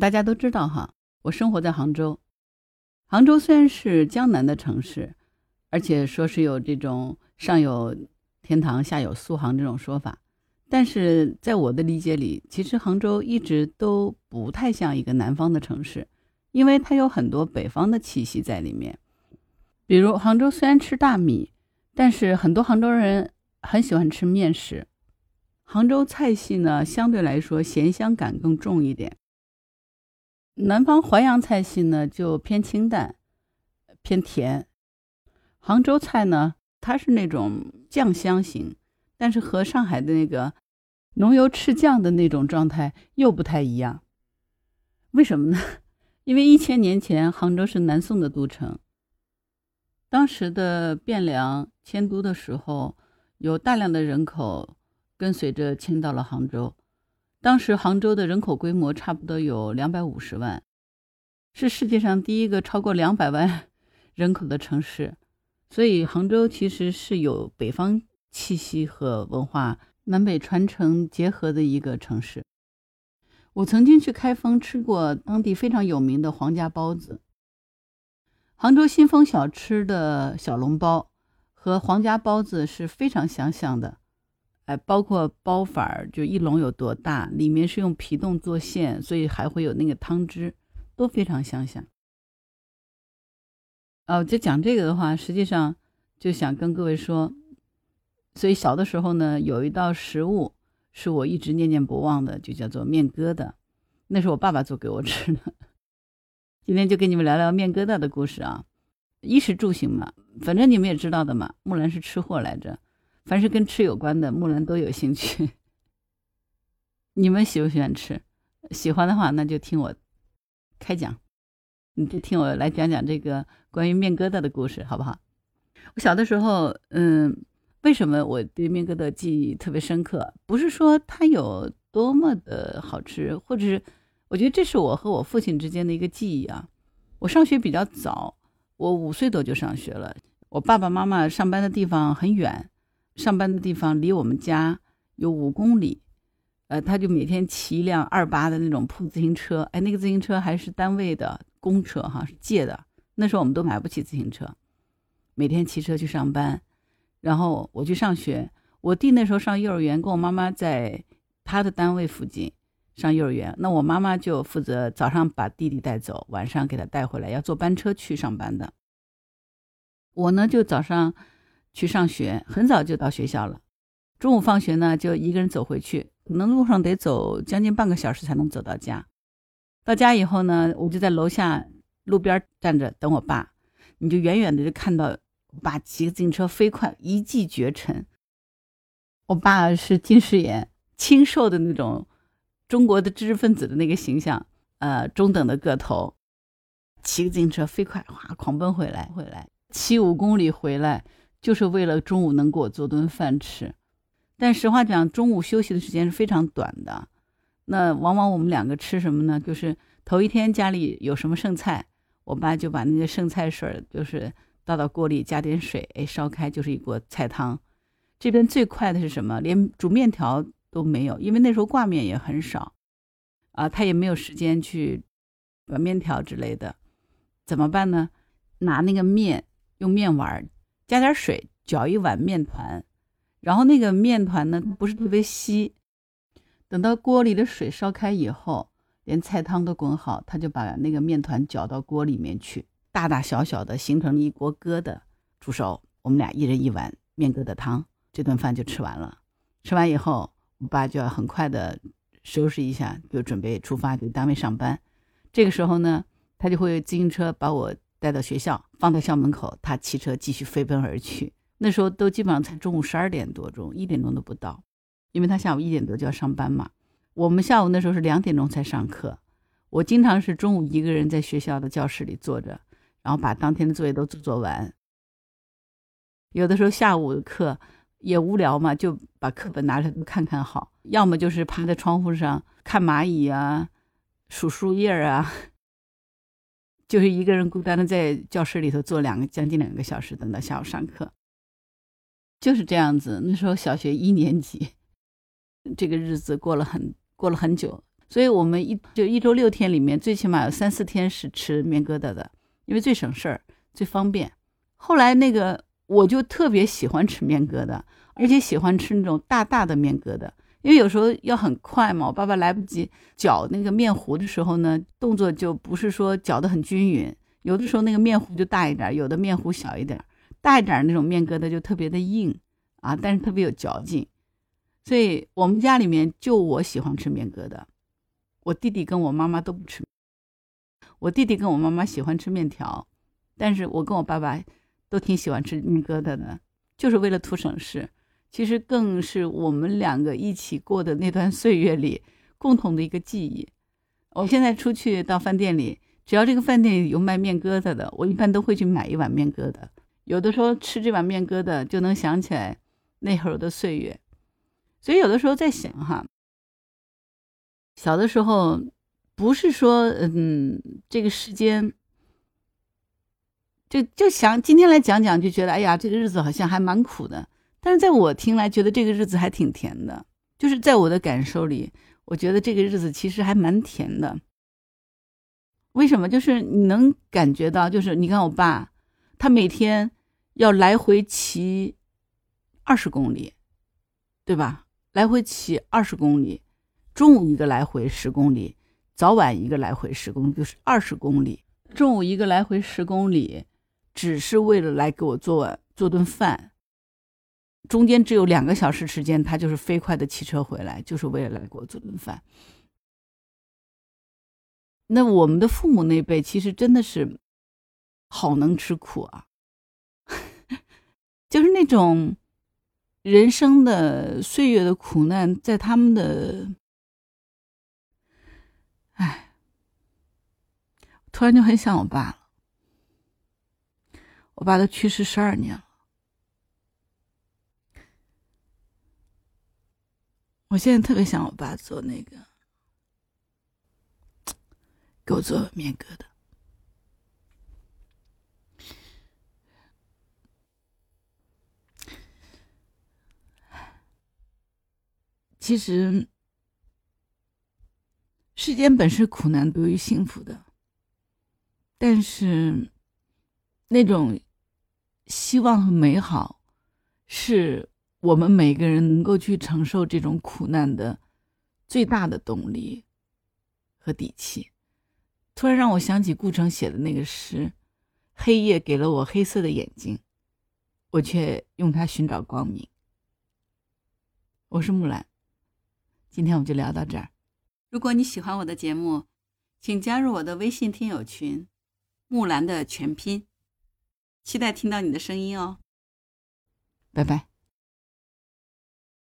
大家都知道哈，我生活在杭州。杭州虽然是江南的城市，而且说是有这种上有天堂，下有苏杭这种说法，但是在我的理解里，其实杭州一直都不太像一个南方的城市，因为它有很多北方的气息在里面。比如杭州虽然吃大米，但是很多杭州人很喜欢吃面食。杭州菜系呢，相对来说咸香感更重一点。南方淮扬菜系呢就偏清淡，偏甜。杭州菜呢，它是那种酱香型，但是和上海的那个浓油赤酱的那种状态又不太一样。为什么呢？因为一千年前杭州是南宋的都城，当时的汴梁迁都的时候，有大量的人口跟随着迁到了杭州。当时杭州的人口规模差不多有两百五十万，是世界上第一个超过两百万 人口的城市，所以杭州其实是有北方气息和文化南北传承结合的一个城市。我曾经去开封吃过当地非常有名的皇家包子，杭州新丰小吃的小笼包和皇家包子是非常相像的。包括包法，就一笼有多大，里面是用皮冻做馅，所以还会有那个汤汁，都非常相像。哦，就讲这个的话，实际上就想跟各位说，所以小的时候呢，有一道食物是我一直念念不忘的，就叫做面疙瘩，那是我爸爸做给我吃的。今天就跟你们聊聊面疙瘩的故事啊，衣食住行嘛，反正你们也知道的嘛，木兰是吃货来着。凡是跟吃有关的，木兰都有兴趣。你们喜不喜欢吃？喜欢的话，那就听我开讲，你就听我来讲讲这个关于面疙瘩的故事，好不好？我小的时候，嗯，为什么我对面疙瘩记忆特别深刻？不是说它有多么的好吃，或者是我觉得这是我和我父亲之间的一个记忆啊。我上学比较早，我五岁多就上学了。我爸爸妈妈上班的地方很远。上班的地方离我们家有五公里，呃，他就每天骑一辆二八的那种破自行车，哎，那个自行车还是单位的公车哈，是借的。那时候我们都买不起自行车，每天骑车去上班，然后我去上学。我弟那时候上幼儿园，跟我妈妈在他的单位附近上幼儿园。那我妈妈就负责早上把弟弟带走，晚上给他带回来，要坐班车去上班的。我呢，就早上。去上学，很早就到学校了。中午放学呢，就一个人走回去，可能路上得走将近半个小时才能走到家。到家以后呢，我就在楼下路边站着等我爸。你就远远的就看到我爸骑个自行车飞快，一骑绝尘。我爸是近视眼、清瘦的那种中国的知识分子的那个形象，呃，中等的个头，骑个自行车飞快，哗，狂奔回来，回来七五公里回来。就是为了中午能给我做顿饭吃，但实话讲，中午休息的时间是非常短的。那往往我们两个吃什么呢？就是头一天家里有什么剩菜，我爸就把那个剩菜水就是倒到锅里，加点水，哎，烧开就是一锅菜汤。这边最快的是什么？连煮面条都没有，因为那时候挂面也很少，啊，他也没有时间去把面条之类的，怎么办呢？拿那个面，用面碗。加点水，搅一碗面团，然后那个面团呢不是特别稀。等到锅里的水烧开以后，连菜汤都滚好，他就把那个面团搅到锅里面去，大大小小的形成一锅疙瘩，煮熟。我们俩一人一碗面疙瘩汤，这顿饭就吃完了。吃完以后，我爸就要很快的收拾一下，就准备出发去单位上班。这个时候呢，他就会自行车把我。带到学校，放在校门口，他骑车继续飞奔而去。那时候都基本上才中午十二点多钟，一点钟都不到，因为他下午一点多就要上班嘛。我们下午那时候是两点钟才上课，我经常是中午一个人在学校的教室里坐着，然后把当天的作业都做做完。有的时候下午的课也无聊嘛，就把课本拿出来看看好，要么就是趴在窗户上看蚂蚁啊，数树叶啊。就是一个人孤单的在教室里头坐两个将近两个小时，等到下午上课，就是这样子。那时候小学一年级，这个日子过了很过了很久，所以我们一就一周六天里面，最起码有三四天是吃面疙瘩的，因为最省事儿、最方便。后来那个我就特别喜欢吃面疙瘩，而且喜欢吃那种大大的面疙瘩，因为有时候要很快嘛，我爸爸来不及搅那个面糊的时候呢，动作就不是说搅得很均匀，有的时候那个面糊就大一点，有的面糊小一点，大一点那种面疙瘩就特别的硬啊，但是特别有嚼劲，所以我们家里面就我喜欢吃面疙瘩。我弟弟跟我妈妈都不吃，我弟弟跟我妈妈喜欢吃面条，但是我跟我爸爸都挺喜欢吃面疙瘩的，就是为了图省事。其实更是我们两个一起过的那段岁月里 共同的一个记忆。我现在出去到饭店里，只要这个饭店有卖面疙瘩的，我一般都会去买一碗面疙瘩。有的时候吃这碗面疙瘩，就能想起来那会儿的岁月。所以有的时候在想哈。小的时候，不是说，嗯，这个时间，就就想今天来讲讲，就觉得，哎呀，这个日子好像还蛮苦的。但是在我听来，觉得这个日子还挺甜的。就是在我的感受里，我觉得这个日子其实还蛮甜的。为什么？就是你能感觉到，就是你看我爸，他每天要来回骑二十公里，对吧？来回骑二十公里。中午一个来回十公里，早晚一个来回十公里，就是二十公里。中午一个来回十公里，只是为了来给我做做顿饭。中间只有两个小时时间，他就是飞快的骑车回来，就是为了来给我做顿饭。那我们的父母那辈其实真的是好能吃苦啊，就是那种人生的岁月的苦难，在他们的。哎，突然就很想我爸了。我爸都去世十二年了，我现在特别想我爸做那个，给我做面疙瘩。其实。世间本是苦难多于幸福的，但是那种希望和美好，是我们每个人能够去承受这种苦难的最大的动力和底气。突然让我想起顾城写的那个诗：“黑夜给了我黑色的眼睛，我却用它寻找光明。”我是木兰，今天我们就聊到这儿。如果你喜欢我的节目，请加入我的微信听友群“木兰”的全拼，期待听到你的声音哦。拜拜。